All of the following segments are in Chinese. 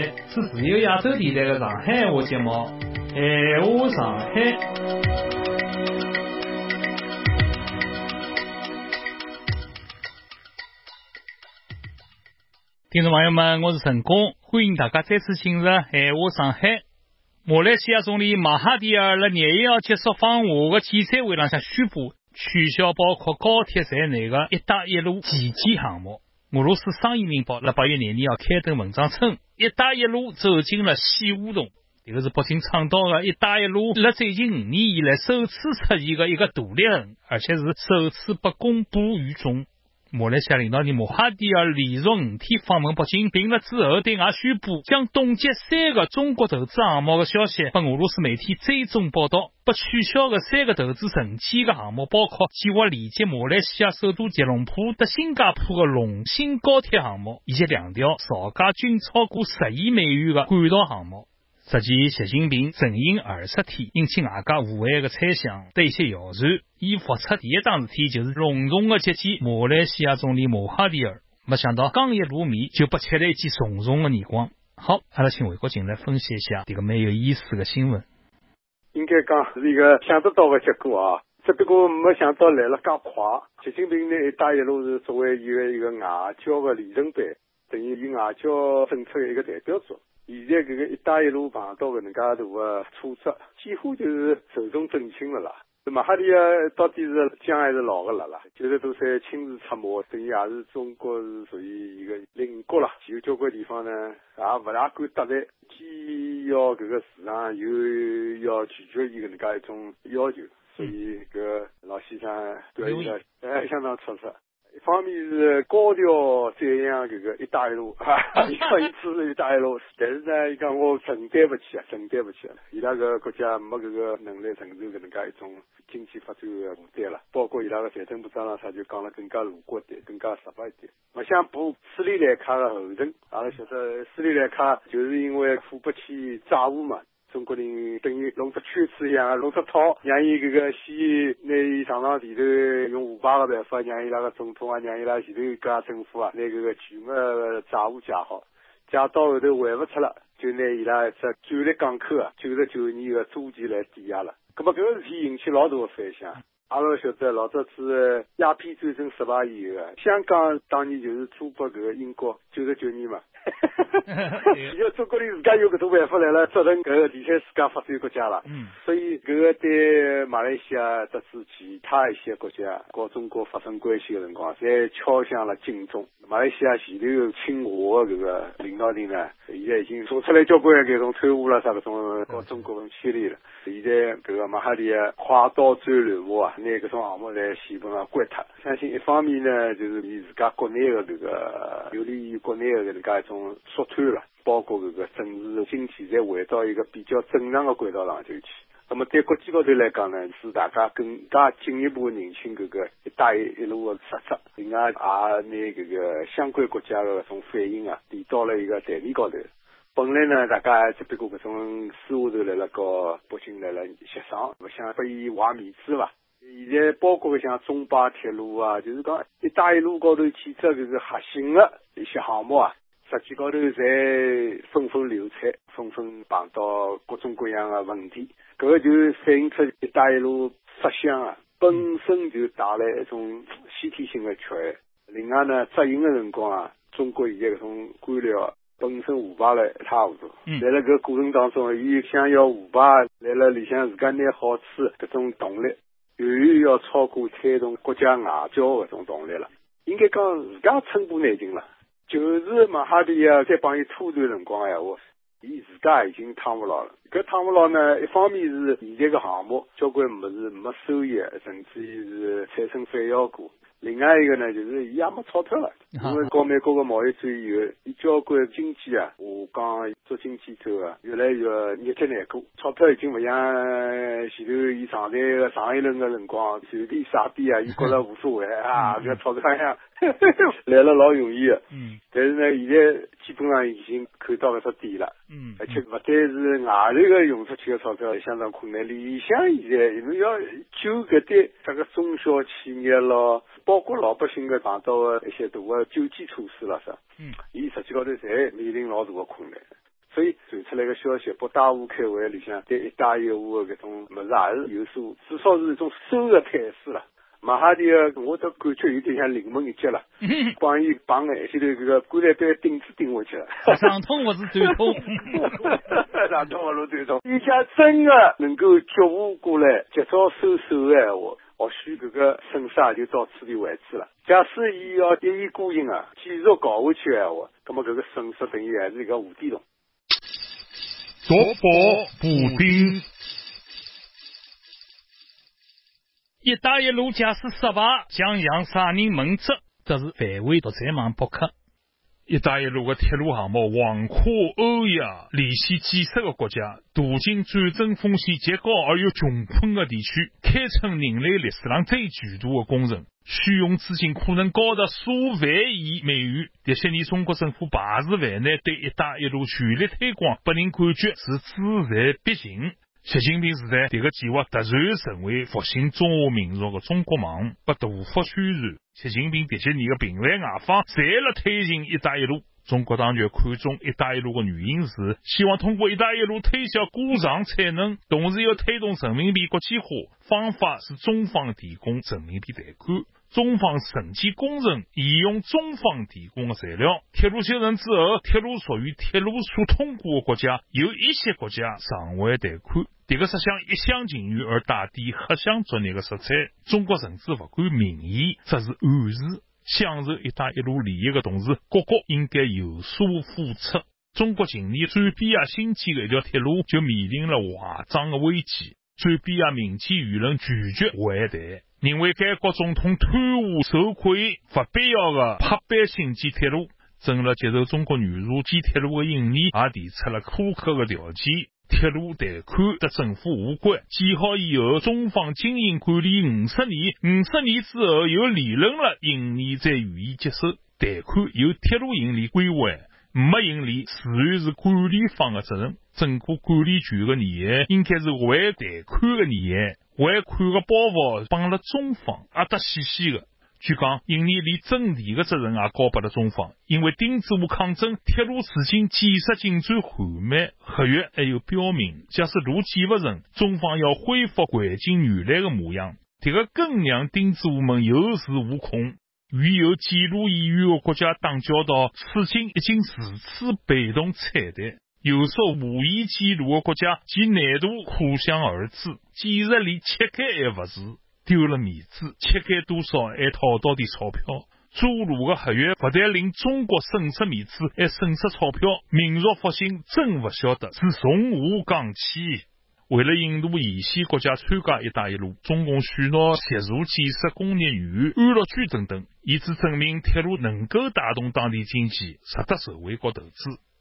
是自由亚洲电台的上海话节目《闲话上海》。听众朋友们，我是陈工，欢迎大家再次进入《闲话上海》。马来西亚总理马哈蒂尔在廿一号结束访华的记者会上宣布取消包括高铁在内的一带一路基建项目。俄罗斯商业日报在八月廿二号开登文章称，一带一路走进了西胡同。这个是北京倡导的一带一路，在最近五年以来首次出现的一个大裂痕，而且是首次被公布于众。马来西亚领导人马哈蒂尔连续五天访问北京，并了之后对外宣布将冻结三个中国投资项目的消息，被俄罗斯媒体追踪报道。被取消的三个投资承签的项目，包括计划连接马来西亚首都吉隆坡到新加坡的龙兴高铁项目，以及两条造价均超过十亿美元的管道项目。实际，习近平阵营二十天，引起外界无限的猜想，对一些谣传。伊复出第一桩事体就是隆重的接见马来西亚总理马哈蒂尔。没想到刚一露面，就被切了一记重重的耳光。好，阿拉请魏国进来分析一下这个蛮有意思的新闻。应该讲是一个想得到的结果啊，只不过没想到来了介快。习近平呢一带一路是作为一个一个外交的里程碑，等于以外交政策的一个代表作。现在这个一带一路碰到搿能介大的挫折，几乎就是寿终正寝了啦。马哈里啊到底是姜还是老的辣啦？九十多岁亲自出马，等于也是中国是属于一个邻国啦。有交关地方呢，也勿大敢得罪，既要搿个市场，又要拒绝伊搿能介一种要求，所以搿老先生表现得哎相当出色。一方面是高调赞扬这个“一带一路”，哈，哈 一次“一带一路”，但是呢，伊讲我承担不起啊，承担不起啊，伊拉个国家没这个能力承受搿能介一种经济发展的负担了。包括伊拉个财政部长啦，啥就讲了更加露骨点，更加实白一点，勿想步斯里兰卡的后尘。阿拉晓得斯里兰卡就是因为付不起债务嘛。中国人等于弄只圈子一样，弄只套，让伊搿个先拿伊上上前头用腐败个办法，让伊拉个总统啊，让伊拉前头搿政府啊，拿搿个全额债务借好，借到后头还勿出了，就拿伊拉一只战略港口啊，九十九年个租期来抵押了。搿么搿个事体引起老大个反响。阿拉晓得老早子鸦片战争失败以后，香港当年就是租拨搿个英国九十九年嘛。因为中国人自家有搿种办法来了，责任搿个第三世界发展国家了。嗯。所以搿个对马来西亚特指其他一些国家和中国发生关系个辰光，侪敲响了警钟。马来西亚前头亲华的搿个领导人呢，现在已经做出来交关搿种贪污了啥搿种和中国牵连了。现在搿个马哈蒂啊，快刀斩乱麻啊，拿搿种项目在基本上关脱。相信一方面呢，就是以自家国内的搿个有利于国内的搿能介一种缩退了，包括搿个政治经济再回到一个比较正常的轨道上头去。那么对国际高头来讲呢，是大家更加进一步认清搿个“一带一路”的实质，另外也拿搿个相关国家的搿种反应啊，提到了一个台面高头。本来呢，大家只不过搿种私下头来了和北京来了协商，勿想拨伊坏面子伐？现在包括像中巴铁路啊，就是讲“一带一路”高头几只就是核心的一些项目啊。实际高头侪纷纷流产，纷纷碰到各种各样的问题，搿个就反映出“一带一路”设想啊，本身就带来一种先天性的缺陷。另外呢，执行的辰光啊，中国现在搿种官僚本身腐败了一塌糊涂，在了搿过程当中，伊想要腐败，来了里向自家拿好处，搿种动力远远要超过推动国家外交搿种动力了。应该讲自家寸步难行了。就是马哈迪啊，在帮伊拖段辰光闲话，伊自家已经躺不牢了。搿趟勿牢呢，一方面是现在个项目交关物事没收益，甚至于是产生反效果。另外一个呢，就是伊也没钞票了，因为搞美国个贸易战以后，伊交关经济啊，我讲做经济走啊，越来越日子难过，钞票已经勿像前头伊上台个上一轮个辰光随便撒币啊，伊觉着无所谓啊，搿钞票像 来了老容易个。嗯。但是呢，现在基本上已经看到搿只底了。嗯。而且勿单是外头个用出去的钞票相当困难，里向现在侬要就搿点这个中小企业咯。包括老百姓个碰到的一些大的救济措施了啥，嗯，伊实际高头侪面临老大个困难。所以传出来个消息，北大户开会里向对“一带一路”的搿种物事也是有所，至少是一种收的态势了。马哈蒂尔，我都感觉有点像临门一脚了，帮伊绑眼前头这个棺材板钉子钉下去了。上痛不是短痛，上痛不是短痛。伊家真的能够觉悟过来，及早收手的闲话，或许这个损失也就到此地为止了。假使伊要一意孤行啊，继续搞下去的闲话，那么这个损失等于还是一个无底洞。夺宝补丁。一带一路假使失败，将向啥人问责？这是范围独在网博客。一带一路的铁路项目横跨欧亚，联系几十个国家，途经战争风险极高而又穷困的地区，堪称人类历史上最巨大的工程，需用资金可能高达数万亿美元。这些年，中国政府排除万难，对一带一路全力推广，拨人感觉是志在必行。习近平时代，迭个计划突然成为复兴中华民族的中国梦，被大幅宣传。习近平这些年的平来外访，侪辣推行“一带一路”。中国当局看中“一带一路”的原因是，希望通过“一带一路”推销过剩产能，同时又推动人民币国际化。方法是中方提供人民币贷款。中方承建工程沿用中方提供的材料，铁路修成之后，铁路属于铁路所通过的国家，有一些国家尚未贷款。这个设想一厢情愿而带点黑箱作业的色彩。中国甚至不管民意，这是暗示享受“一带一路”利益的同时，各国应该有所付出。中国近年转比亚新建的一条铁路就面临了坏账的危机，转比亚民间舆论拒绝还贷。认为该国总统贪污受贿，不必要的拍板新建铁路。正了接受中国援助建铁路的印尼，也提出了苛刻的条件：铁路贷款和政府无关，建好以后，中方经营管理五十年，五十年之后有利润了，盈利再予以接收贷款。由铁路盈利归还，没盈利自然是管理方的责任。整个管理权的年限应该是还贷款的年限。还款的包袱绑了中方，阿得死死的。据讲，印尼连征地的责任也交拨了中方，因为丁字湖抗争，铁路资金建设进展缓慢。合约还有标明，假使路建不成，中方要恢复环境原来的模样。这个更让丁字湖们有恃无恐。与有建路意愿的国家打交道，此境已经如此被动惨淡。有所无意记录的国家，其难度可想而知。简直连切开也不是，丢了面子，切开多少还讨到点钞票。筑路的合约不但令中国损失面子，还损失钞票。民族复兴真不晓得是从何讲起。为了引渡沿线国家参加“一带一路”，中共许诺协助建设工业园、安乐区等等，以此证明铁路能够带动当地经济，值得社会国投资。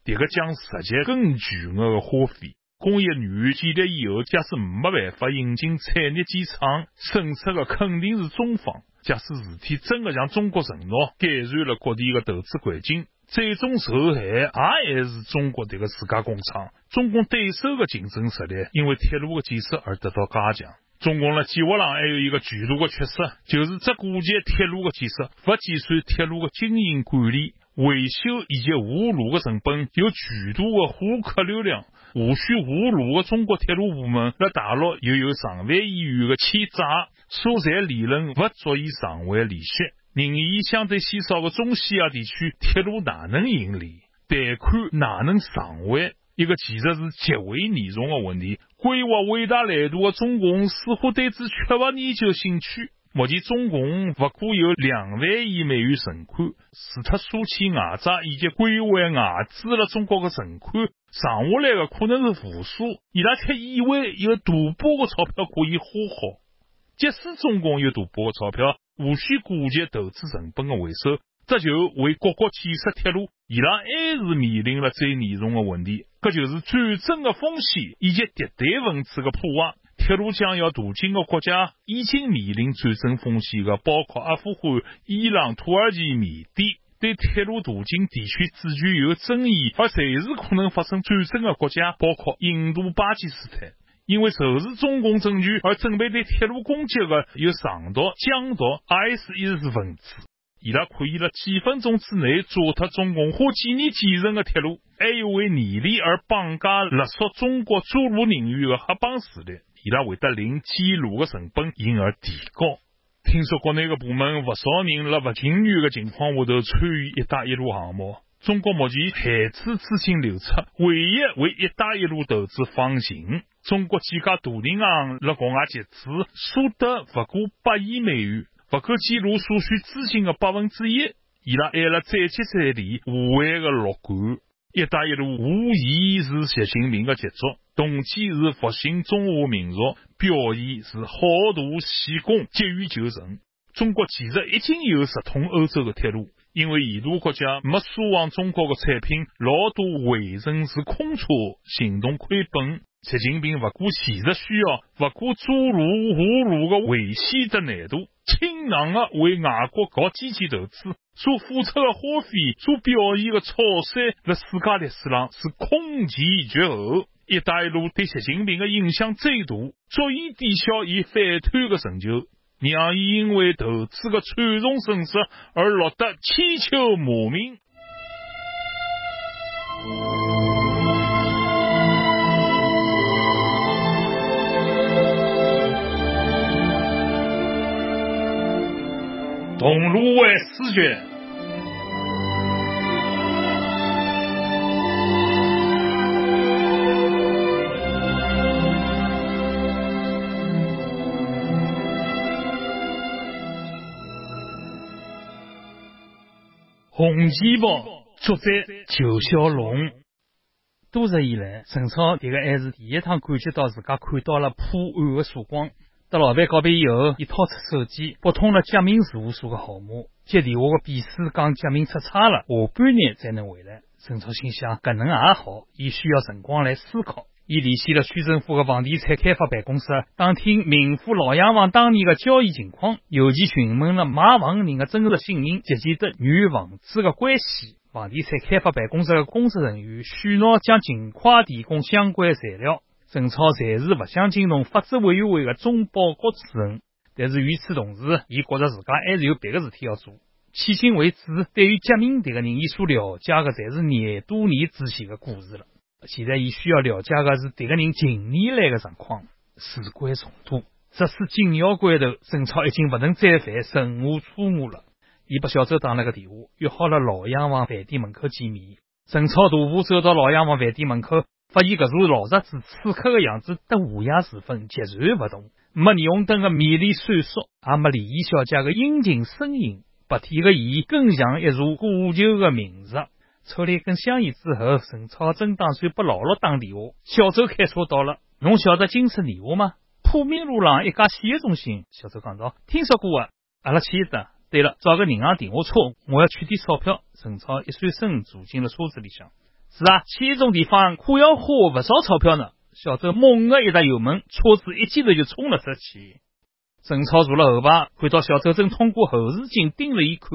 这个将涉及更巨额的花费。工业园建立以后，假使没办法引进产业建厂，损失的肯定是中方。假使事体真的像中国承诺，改善了各地的投资环境，最终受害也还是中国这个自家工厂。中共对手的竞争实力因为铁路的建设而得到加强。中共的计划上还有一个巨大的缺失，就是只顾及铁路的建设，不计算铁路的经营管理。维修以及护路的成本有巨大的获客流量，无需无路的中国铁路部门在大陆又有上万亿元的欠债，所占利润不足以偿还利息。人烟相对稀少的中西亚地区，铁路哪能盈利？贷款哪能偿还？一个其实是极为严重的问题。规划伟大蓝图的中共似乎对此缺乏研究兴趣。目前，中共不过有两万亿美元存款，除脱输钱外债以及归还外资了中国的存款，剩下来的可能是负数。伊拉却以为有大把的钞票可以花好。即使中共有大把的钞票，无需顾及投资成本的回收，这就为各国建设铁路，伊拉还是面临了最严重的问题，搿就是战争的风险以及敌对分子的破坏。铁路将要途经的国家已经面临战争风险的，包括阿富汗、伊朗、土耳其、缅甸。对铁路途经地区主权有争议，而随时可能发生战争的国家，包括印度、巴基斯坦。因为仇视中共政权而准备对铁路攻击的有上毒、江毒、IS 分子，伊拉可以在几分钟之内抓脱中共花几年建成的铁路。还有为年龄而绑架勒索中国诸路人员的黑帮势力，伊拉会得令记录的成本因而提高。听说国内的部门不少人辣不情愿的情况下头参与“一带一路”项目。中国目前海资资金流出，唯一为“一带一路”投资放行。中国几家大银行辣国外集资，所得不过百亿美元，不够记录所需资金的百分之一。伊拉还辣再接再厉，无谓的乐观。一带一路无疑是习近平的杰作，动机是复兴中华民族，表现是好大喜功，急于求成。中国其实已经有直通欧洲的铁路，因为沿途国家没输往中国的产品，老多回程是空车，行动亏本。习近平不顾现实需要，不顾诸路无路的危险的难度，倾囊的为外国搞基建投资，所付出的花费，所表现的草率，在世界历史上是空前绝后。一带一路对习近平的影响最大，足以抵消伊反贪的成就，让伊因为投资的惨重损失而落得千秋骂名。桐庐为四卷，红旗报作者裘小龙。多日以来，陈超迭个还是第一趟感觉到自家看到了破案的曙光。得老板告别以后，伊掏出手机拨通了贾明事务所的号码。接电话的秘书讲贾明出差了，下半日才能回来。陈超心想，搿能也好，伊需要辰光来思考。伊联系了区政府的房地产开发办公室，打听民富老洋房当年的交易情况，尤其询问了买房人的真实姓名，及其对女房子的关系。房地产开发办公室的工作人员许诺将尽快提供相关材料。陈超暂时不想惊动法制委员会的中报告主任，但是与此同时，伊觉着自家还是有别的事体要做。迄今为止，对于贾明这个人，伊所了解的侪是廿多年之前的故事了。现在，伊需要了解的是这个人近年来的状况。事关重大，这是紧要关头，陈超已经不能再犯任何错误了。伊拨小周打了个电话，约好了老洋房饭店门口见面。陈超徒步走到老洋房饭店门口。发现搿座老宅子此刻的样子，到午夜时分截然不同。没霓虹灯的迷离闪烁，也没礼仪小姐的殷勤身影。白天的伊更像一座古旧的民宅。抽了一根香烟之后，陈超正打算拨老陆打电话。小周开车到了，侬晓得金色年华吗？普明路上一家洗浴中心。小周讲道：“听说过啊，阿拉去的。对了，找个银行电话车，我要取点钞票。”陈超一转身坐进了车子里向。是啊，去种地方可要花不少钞票呢。小周猛地一踏油门，车子一记头就冲了出去。陈超坐了后排，看到小周正通过后视镜盯了一看。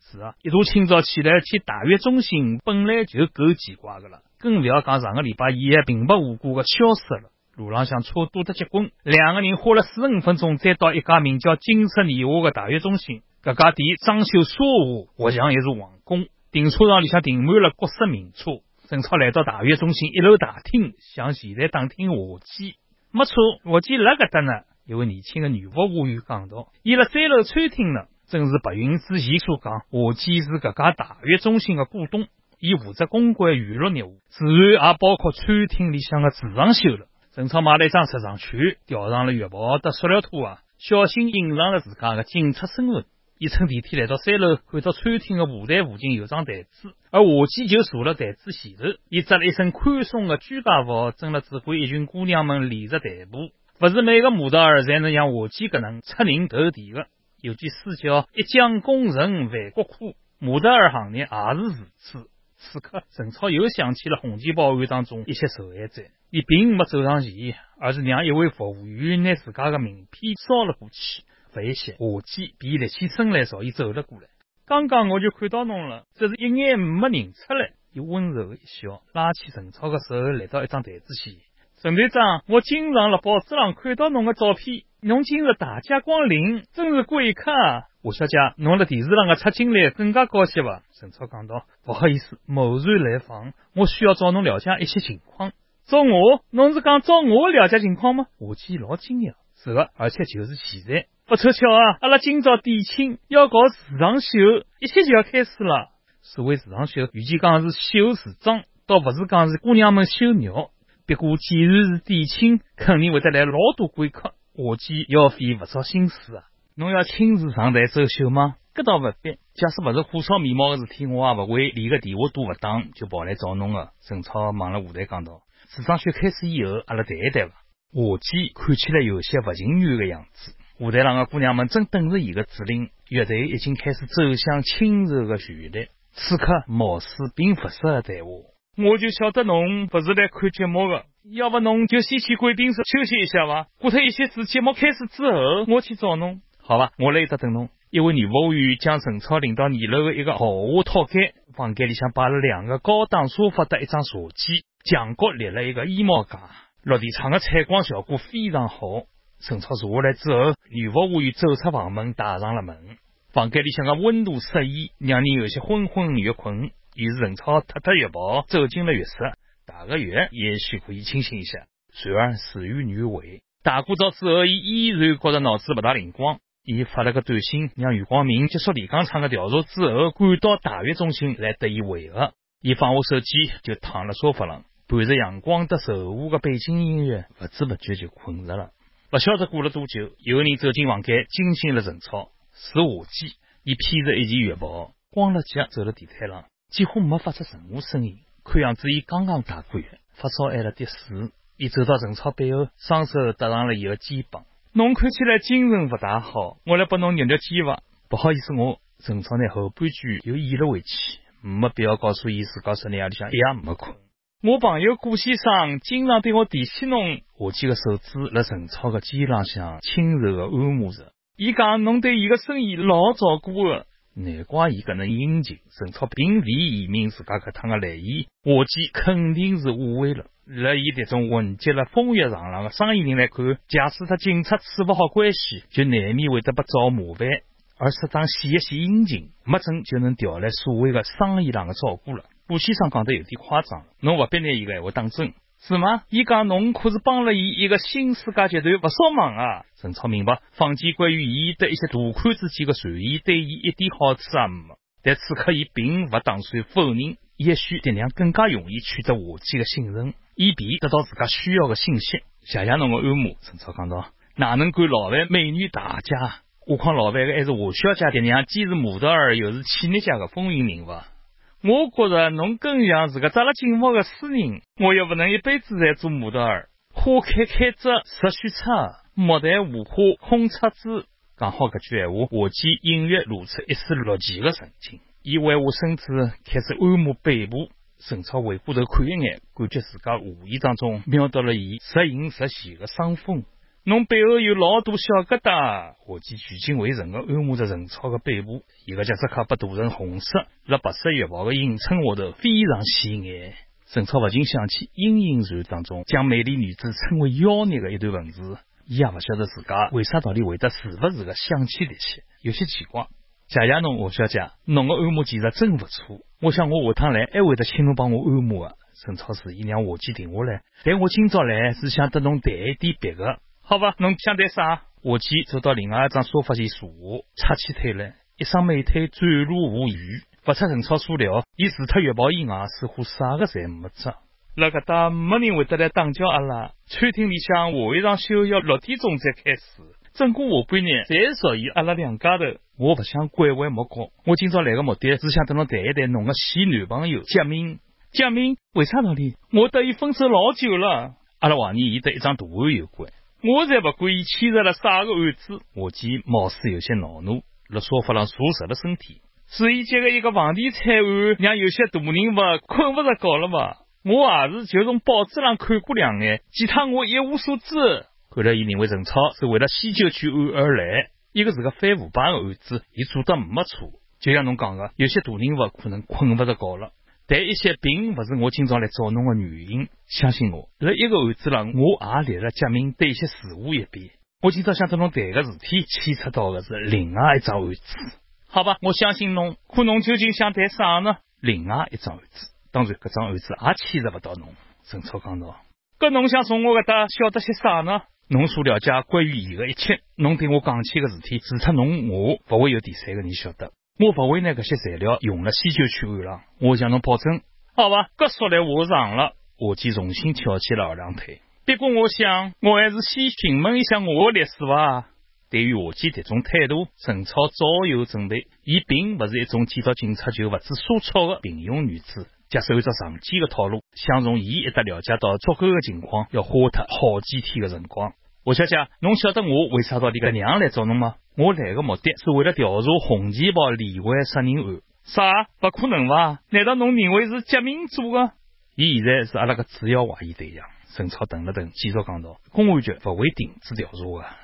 是啊，一大清早起来去大悦中心，本来就够奇怪的了，更不要讲上个礼拜伊还平白无故的消失了。路浪向车多得结棍，两个人花了四五分钟，再到一家名叫金色年华的大悦中心。搿家店装修奢华，活像一座皇宫，停车场里向停满了各式名车。陈超来到大悦中心一楼大厅，向前台打听华记，没错，华记辣搿搭呢。一位年轻的女服务员讲道：“伊辣三楼餐厅呢。”正是白云之前所讲，华记是搿家大悦中心的股东，伊负责公关娱乐业务，自然也包括餐厅里向的时装秀了。陈超买了一张时尚券，吊上了浴袍的塑料拖啊，小心隐藏了自家的警察身份。伊乘电梯来到三楼，看到餐厅的舞台附近有张台子，而华记就坐了台子前头。伊着了一身宽松的居家服，正了指挥一群姑娘们练着台步。不是每个模特儿才能像华记搿能出人头地的。有句诗叫“一将功成万骨枯”，模特儿行业也是如此。此刻，陈超又想起了红旗报案当中一些受害者，伊并没走上前，而是让一位服务员拿自家的名片捎了过去。不一些，华记便立起身来朝伊走了过来。刚刚我就看到侬了，只是一眼没认出来。伊温柔一笑，拉起陈超的手，来到一张台子前。陈队长，我经常辣报纸上看到侬的照片，侬今日大驾光临，真是贵客啊。吴小姐，侬辣电视上个出镜率更加高些伐？陈超讲道。不好意思，贸然来访，我需要找侬了解一些情况。找我？侬是讲找我了解情况吗？吴奇老惊讶。是的，而且就是现在。不凑巧啊，阿拉今朝店庆要搞时装秀，一切就要开始了。所谓时装秀，与其讲是秀时装，倒不是讲是姑娘们秀妙。不过既然是店庆，肯定会得来老多贵客，我计要费不少心思啊。侬要亲自上台走秀吗？搿倒勿必。假使勿是火烧眉毛个事体，我也勿会连个电话都勿打就跑来找侬个。陈超望了舞台讲道：“时装秀开始以后，阿拉谈一谈伐？”华姬看起来有些勿情愿个样子。舞台上的姑娘们正等着伊个指令，乐队已经开始走向轻柔的旋律。此刻貌似并不适合谈话。我就晓得侬不是来看节目的，要不侬就先去贵宾室休息一下吧。过脱一些事，节目开始之后，我去找侬。好吧，我来一搭等侬。一位女服务员将陈超领到二楼的一个豪华套间，房间里向摆了两个高档沙发和一张茶几，墙角立了一个衣帽架。落地窗的采光效果非常好。陈超坐下来之后，女服务员走出房门，带上了门。房间里向的温度适宜，让人有些昏昏欲困。于是陈超脱脱浴袍，走进了浴室。打个浴，也许可以清醒一下。然而事与愿违，打过澡之后，伊依然觉得脑子不大灵光。伊发了个短信，让余光明结束李刚昌的调查之后，赶到大悦中心来得以会合。伊放下手机，就躺了沙发上。伴着阳光的柔和的背景音乐，不知不觉就困着了。不晓得过了多久，有人走进房间，惊醒了陈超。是华姬，伊披着一件浴袍，光了脚走了地毯上，几乎没发出任何声音。看样子伊刚刚打过浴，发烧还了点水。伊走到陈超背后，双手搭上了伊的肩膀。侬看起来精神不大好，我来帮侬揉揉肩吧。不好意思，我陈超呢后半句又咽了回去，没必要告诉伊自家昨天夜里向一夜没困。我朋友顾先生经常对我提起侬，我几个手指辣陈超的肩浪向轻柔的按摩着。伊讲侬对伊个生意老照顾的，难怪伊搿能殷勤。陈超并未移民自家搿趟的来意，我计肯定是误会了。辣伊这种混迹了风月场上的生意人来看，假使他警察处不好关系，就难免会得不找麻烦。而适当显一显殷勤，没准就能调来所谓的生意上的照顾了。顾先生讲得有点夸张，侬不必拿伊个闲话当真，是吗？伊讲侬可是帮了伊一个新世界集团不少忙啊！陈超明白，坊间关于伊的一些大款之间的传言，对伊一点好处也没。但此刻伊并不打算否认，也许这样更加容易取得华姐的信任，以便得到自家需要的信息。谢谢侬的按摩，陈超讲道，哪能管老范美女大家？何况老范的还是华小姐，这样既是模特儿，又是企业家的风云人物。我觉着侬更像是个扎了金毛的诗人，我又不能一辈子在做模特儿。花开开折直须折，莫待无花空折枝。讲好搿句闲话，我见隐约露出一丝落寂的神情。伊弯下身子开始按摩背部，陈超回过头看一眼，感觉自家无意当中瞄到了伊时隐时现的伤风。侬背后有老多小疙瘩，伙计聚精会神的按摩着陈超的背部，一个脚趾卡被涂成红色，辣白色浴袍的映衬下头非常显眼。陈超不禁想起《莺莺传》当中将美丽女子称为妖孽的一段文字，伊也不晓得自家为啥道理会得时不时的想起这些，有些奇怪。谢谢侬，王小姐，侬的按摩技术真不错。我想我下趟来还会得请侬帮我按摩的。陈超示意让伙计停下来，但我今朝来是想跟侬谈一点别的。好吧，侬想谈啥？下去走到另外一张沙发前坐下，叉起腿来，一双美腿展露无余。不出陈超所料，伊除脱浴袍以外，似乎啥个侪没着。辣搿搭没人会得来打搅阿拉。餐厅里向下一场秀要六点钟才开始，整个下半日侪属于阿拉两家头。我不想拐弯抹角，我今朝来个目的是想跟侬谈一谈侬个前男朋友贾明。贾明为啥道理？我和伊分手老久了。阿拉怀疑伊得一张图案有关。我才不管伊牵涉了啥个案子，我见貌似有些恼怒，辣沙发上坐直了身体。是伊接个一个房地产案，让有些大人物困不着觉了吧？我也是就从报纸上看过两眼，其他我一无所知。看来伊认为陈超是为了西九区案而来，一个是个反腐败的案子，伊做得没错。就像侬讲的，有些大人物可能困不着觉了。但一些并不是我今朝来找侬的原因，相信我，辣一个案子上，我也立了贾明对一些事物一边。我今朝想跟侬谈个事体，牵扯到的是另外一桩案子。好吧，我相信侬，可侬究竟想谈啥呢？另外一桩案子，当然，搿桩案子也牵涉勿到侬。陈超讲道：“搿侬想从我搿搭晓得些啥呢？侬所了解关于伊个一切，侬对我讲起个事体，除脱侬我，勿会有第三个人晓得。我不会拿搿些材料用了西九区案上。我向侬保证，好吧？搿说来话长了。伙计重新翘起了二郎腿。不过我想，我还是先询问一下我的律师吧。对于伙计这种态度，陈超早有准备。伊并不是一种见到警察就不知所措的平庸女子。假使按照常见的套路，想从伊一搭了解到足够的情况，要花脱好几天的辰光。我小姐，侬晓得我为啥到你搿娘来找侬吗？我来的目的是为了调查红旗袍连环杀人案。啥？不可能吧？难道侬认为是杰明做的？伊现在是阿拉个主要怀疑对象。陈超顿了顿，继续讲道：公安局不会停止调查的。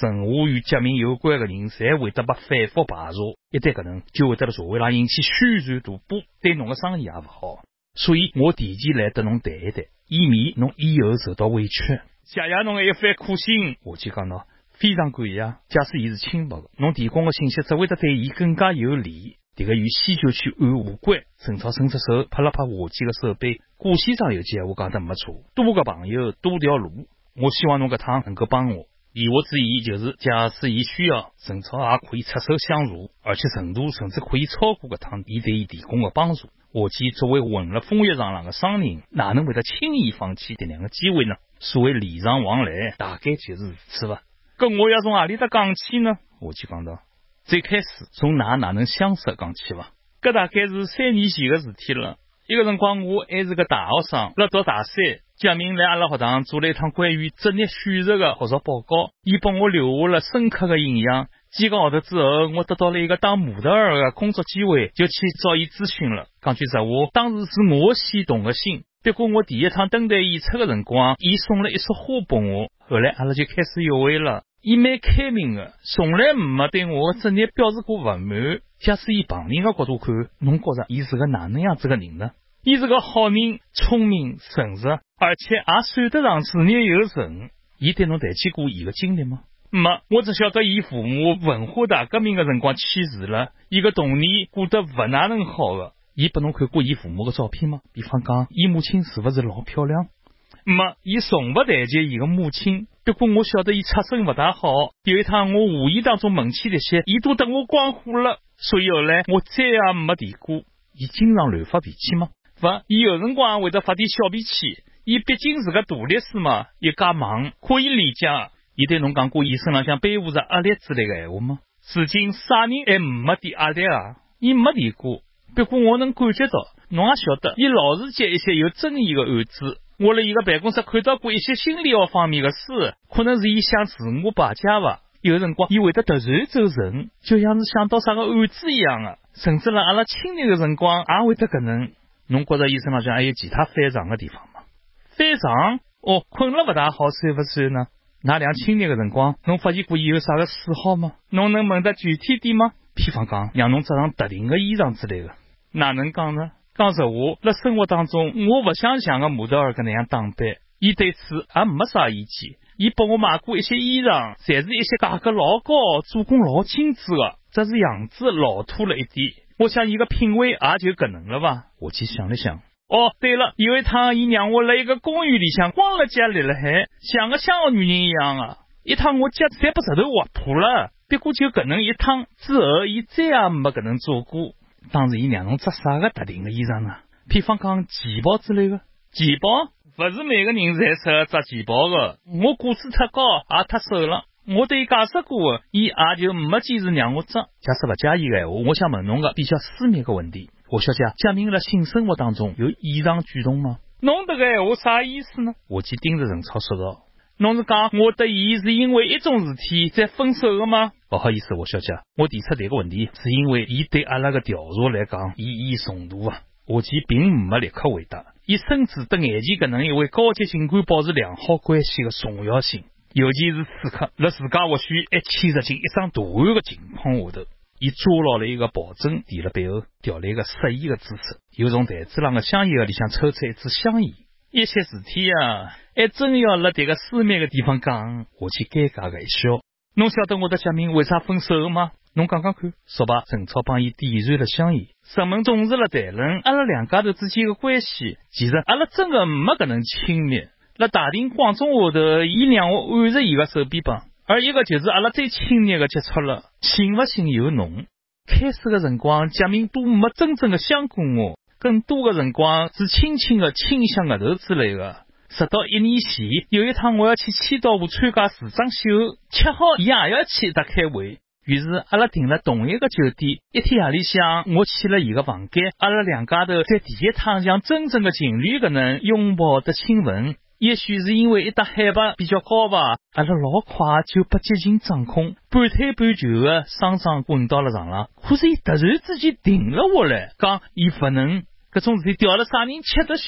任何与杰明有关的人，侪会得被反复排查。一旦搿能，就会得了社会上引起宣传大波，对侬个生意也勿好。所以我提前来得侬谈一谈，以免侬以后受到委屈。谢谢侬一番苦心。我就讲道：非常感谢。假使伊是清白的，侬提供的信息只会得对伊更加有利。这个与西九区案无关。陈超伸出手拍了拍伙计的手背。顾先生有句闲话讲得没错：多个朋友多条路。我希望侬搿趟能够帮我。言下之意就是，假使伊需要，陈超也可以出手相助，而且程度甚至可以超过搿趟伊对伊提供的帮助。伙计作为混了风月场上的商人，哪能会得轻易放弃这两个机会呢？所谓礼尚往来，大概就是如此吧。搿我要从何里搭讲起呢？我去讲到。最开始从哪哪能相识讲起伐？搿大概是三年前个事体了。一个辰光我还是个大学生，辣读大三，蒋明来阿拉学堂做了一趟关于职业选择个学术报告，伊帮我留下了深刻个印象。几个号头之后，我得到了一个当模特儿的工作机会，就去找伊咨询了。讲句实话，当时是我先动的心。不过我第一趟登台演出个辰光，伊送了一束花拨我，后来阿拉就开始约会了。伊蛮开明的，从来没对我的职业表示过不满。假使以旁人的角度看，侬觉着伊是个哪能样子的人呢？伊是个好人，聪明、诚实，而且也算得上事业有成。伊对侬谈起过伊的经历吗？没，我只晓得伊父母文化大革命的辰光去世了，伊个童年过得不哪能好个。伊拨侬看过伊父母的照片吗？比方讲，伊母亲是勿是老漂亮？没，伊从不谈及伊个母亲。不过我晓得伊出身勿大好。有一趟我无意当中问起这些，伊都等我光火了。所以后来我再也没提过。伊经常乱发脾气吗？勿，伊有辰光会得发点小脾气。伊毕竟是个大律师嘛，一家忙，可以理解。伊对侬讲过伊身浪向背负着压力之类个闲话吗？至今啥人还没点压力啊？伊没提过。不过我能感觉到，侬也晓得，伊老是接一些有争议个案子。我辣伊个办公室看到过一些心理学方面的书，可能是伊想自我排解吧。有辰光伊会得突然走神，就像是想到啥个案子一样的，甚至辣阿拉亲热的辰光也会得搿能。侬觉着伊身浪向还有其他反常的地方吗？反常？哦，困了不大好算不算呢？那俩亲热的辰光，侬发现过伊有啥个嗜好吗？侬能问得具体点吗？比方讲，让侬着上特定的衣裳之类的，哪能讲呢？讲实话，辣生活当中，我不想像个模特儿搿能样打扮。伊对此也没啥意见。伊帮我买过一些衣裳，侪是一些价格老高、做工老精致的，只是样子老土了一点。我想伊个品味也就搿能了吧。我去想了想，哦，对了，有一趟伊让我辣一个公园里向光了脚立了海，像个乡下女人一样啊。一趟我脚侪被石头划破了。不过就搿能一趟之后，伊再也没搿能做过。当时伊让侬着啥个特定的衣裳呢？比方讲旗袍之类的。旗袍勿是每个人侪适合着旗袍的。我个子太高，也太瘦了。我对伊解释过，伊也就没坚持让我着。假使勿介意的闲话，我想问侬个比较私密个问题。我小姐，贾明辣性生活当中有异常举动吗？侬迭个闲话啥意思呢？我去盯着陈超说道。侬是讲我对伊是因为一种事体才分手的吗？不好意思，我小姐，我提出这个问题是因为伊对阿拉个调查来讲意义重大啊。我其并没立刻回答，伊深知对眼前搿能一位高级警官保持良好关系的重要性，尤其是此刻辣自家或许还牵涉进一桩大案的情况下头，伊抓牢了一个保证，提了背后调了一个适宜的姿势，又从台子上的香烟盒里向抽出一支香烟。一些事体啊，还真要辣迭个私密个地方讲，我去尴尬个一笑。侬晓得我的佳明为啥分手吗？侬讲讲看。说罢，陈超帮伊点燃了香烟。人们总是辣谈论阿拉两家头之间个关系，其实阿拉真个没搿能亲密。辣大庭广众下头，伊让我按着伊个手臂膀，而一个就是阿拉最亲密个接触了。信勿信由侬。开始个辰光，贾明都没真正个想过我，更多个辰光是轻轻个亲一下额头之类的。直到一年前，有一趟我要去千岛湖参加时装秀，恰好伊也要去搭开会，于是阿拉订了同一个酒店。一天夜里向，我去了伊个房间，阿拉两家头在第一趟像真正的情侣搿能拥抱的亲吻。也许是因为一搭海拔比较高吧，阿拉老快就被激情掌控，半推半就的双双滚到了床上。可是伊突然之间停了下来，讲伊不能，搿种事体调了啥人吃得消？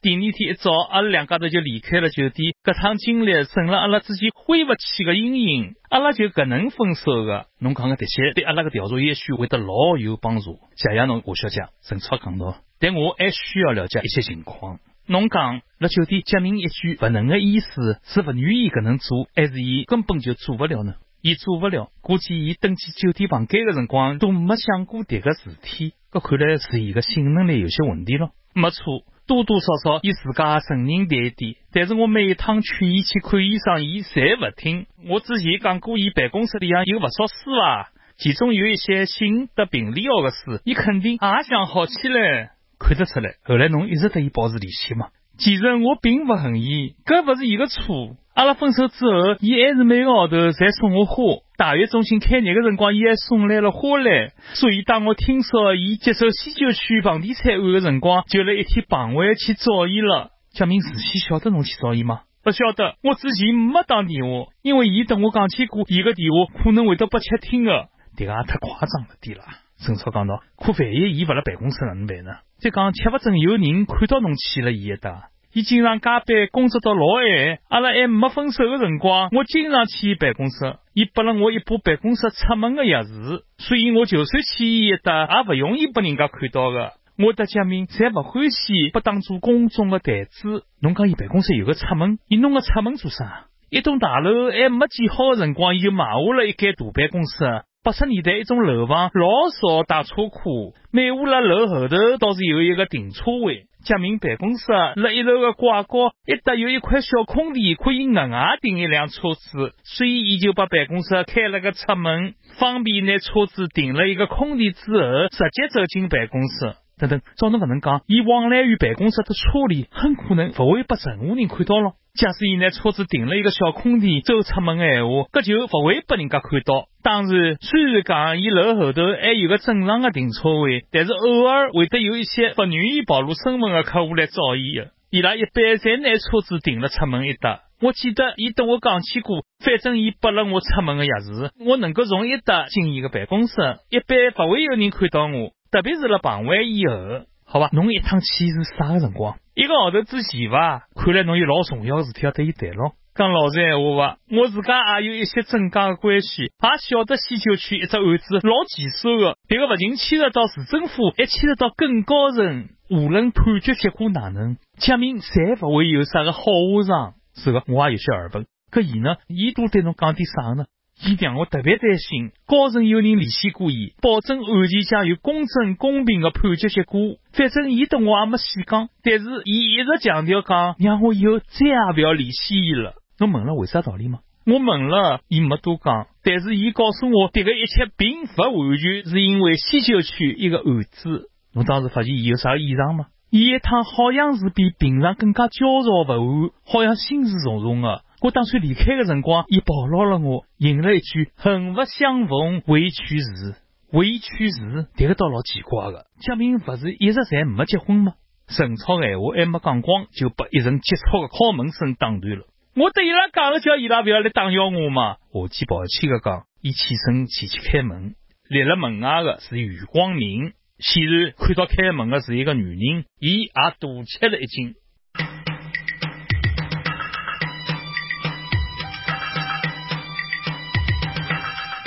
第二天一早，阿拉两家头就离开了酒店。搿趟经历成了阿拉之间挥勿去的阴影。阿拉就搿能分手的。侬讲的迭些对阿拉个调查也许会得老有帮助。谢谢侬，吴小姐。陈超讲到，但我还需要了解一些情况。侬讲辣酒店接明一句勿能的意思，是勿愿意搿能做，还是伊根本就做不了呢？伊做不了，估计伊登记酒店房间的辰光都没想过迭个事体。搿看来是伊个性能力有些问题了。没错。多多少少伊自家承认迭一点，但是我每一趟劝伊去看医生，伊侪勿听。我之前讲过，伊办公室里向有勿少书伐，其中有一些性得病理学的书，伊肯定也想好起来。看得出来，后来侬一直跟伊保持联系嘛？其实我并勿恨伊，搿勿是伊个错。阿拉分手之后，伊还是每个号头侪送我花。大悦中心开业的辰光，伊还送来了花来。所以当我听说伊接受西九区房地产案的辰光，就辣一天傍晚去找伊了。蒋明事先晓得侬去找伊吗？不晓得，我之前没打电话，因为伊等我讲起过，伊个电话可能会得不窃听的。迭个也太夸张了点啦。陈超讲道，可万一伊勿辣办公室哪能办呢？再讲，吃勿准有人看到侬去了伊一搭。伊经常加班，工作到老晚。阿拉还没分手的辰光，我经常去伊办公室。伊拨了我一把办公室出门的钥匙，所以我就算去伊一搭，也勿容易拨人家看到的。我的家明侪勿欢喜被当做公众的台子。侬讲伊办公室有个出门，伊弄个出门做啥？一栋大楼还没建好的辰光，伊就买下了一间大办公室。八十年代一种楼房老少带车库，每户辣楼后头倒是有一个停车位。家明办公室辣一楼的拐角，一搭有一块小空地，可以额外停一辆车子，所以伊就把办公室开了个侧门，方便拿车子停了一个空地之后，直接走进办公室。等等，照侬搿能讲，伊往来于办公室的车里，很可能不会被任何人看到了。假使伊拿车子停了一个小空地，走出门的闲话，搿就不会被人家看到。当然，虽然讲伊楼后头还有个正常的停车位，但是偶尔会得有一些不愿意暴露身份的客户来找伊的。伊拉一般侪拿车子停了出门一搭。我记得伊跟我讲起过，反正伊拨了我出门的钥匙，我能够从一搭进伊个办公室，一般不会有人看到我。特别是辣傍晚以后，好吧，侬一趟去是啥个辰光？一个号头之前伐。看来侬有老重要的事体要对伊谈咯。讲老实闲话伐，我自家也有一些正当的关系，也晓得西九区一只案子老棘手的，别个勿仅牵涉到市政府，还牵涉到更高层。无论判决结果哪能，讲明侪勿会有啥个好下场。是个，我也有些耳闻。搿伊呢？伊都对侬讲点啥呢？伊让我特别担心，高层有人联系过伊，保证案件将有公正公平的判决结果。反正伊对我也没细讲，但是伊一直强调讲，让我以后再也不要联系伊了。侬问了为啥道理吗？我问了，伊没多讲，但是伊告诉我，这个一切并不完全是因为西九区一个案子。侬当时发现伊有啥异常吗？伊一趟好像是比平常更加焦躁不安，好像心事重重的。我打算离开的辰光，伊抱牢了我，吟了一句“恨不相逢未娶时”。未娶时，这个倒老奇怪的。嘉明不是一直侪没结婚吗？陈超闲话还没讲光，就被一阵急促的敲门声打断了。我对伊拉讲了，叫伊拉不要来打扰我嘛。我既抱歉的讲，伊起身前去开门，立了门外的是余光明。显然看到开门的是一个女人，伊也大吃了一惊。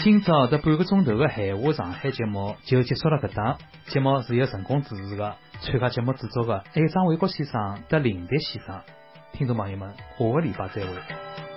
今朝这半个钟头的海话上海节目就结束了。搿档节目是由成功主持的，参加节目制作的还有张卫国先生和林迪先生。听众朋友们，下个礼拜再会。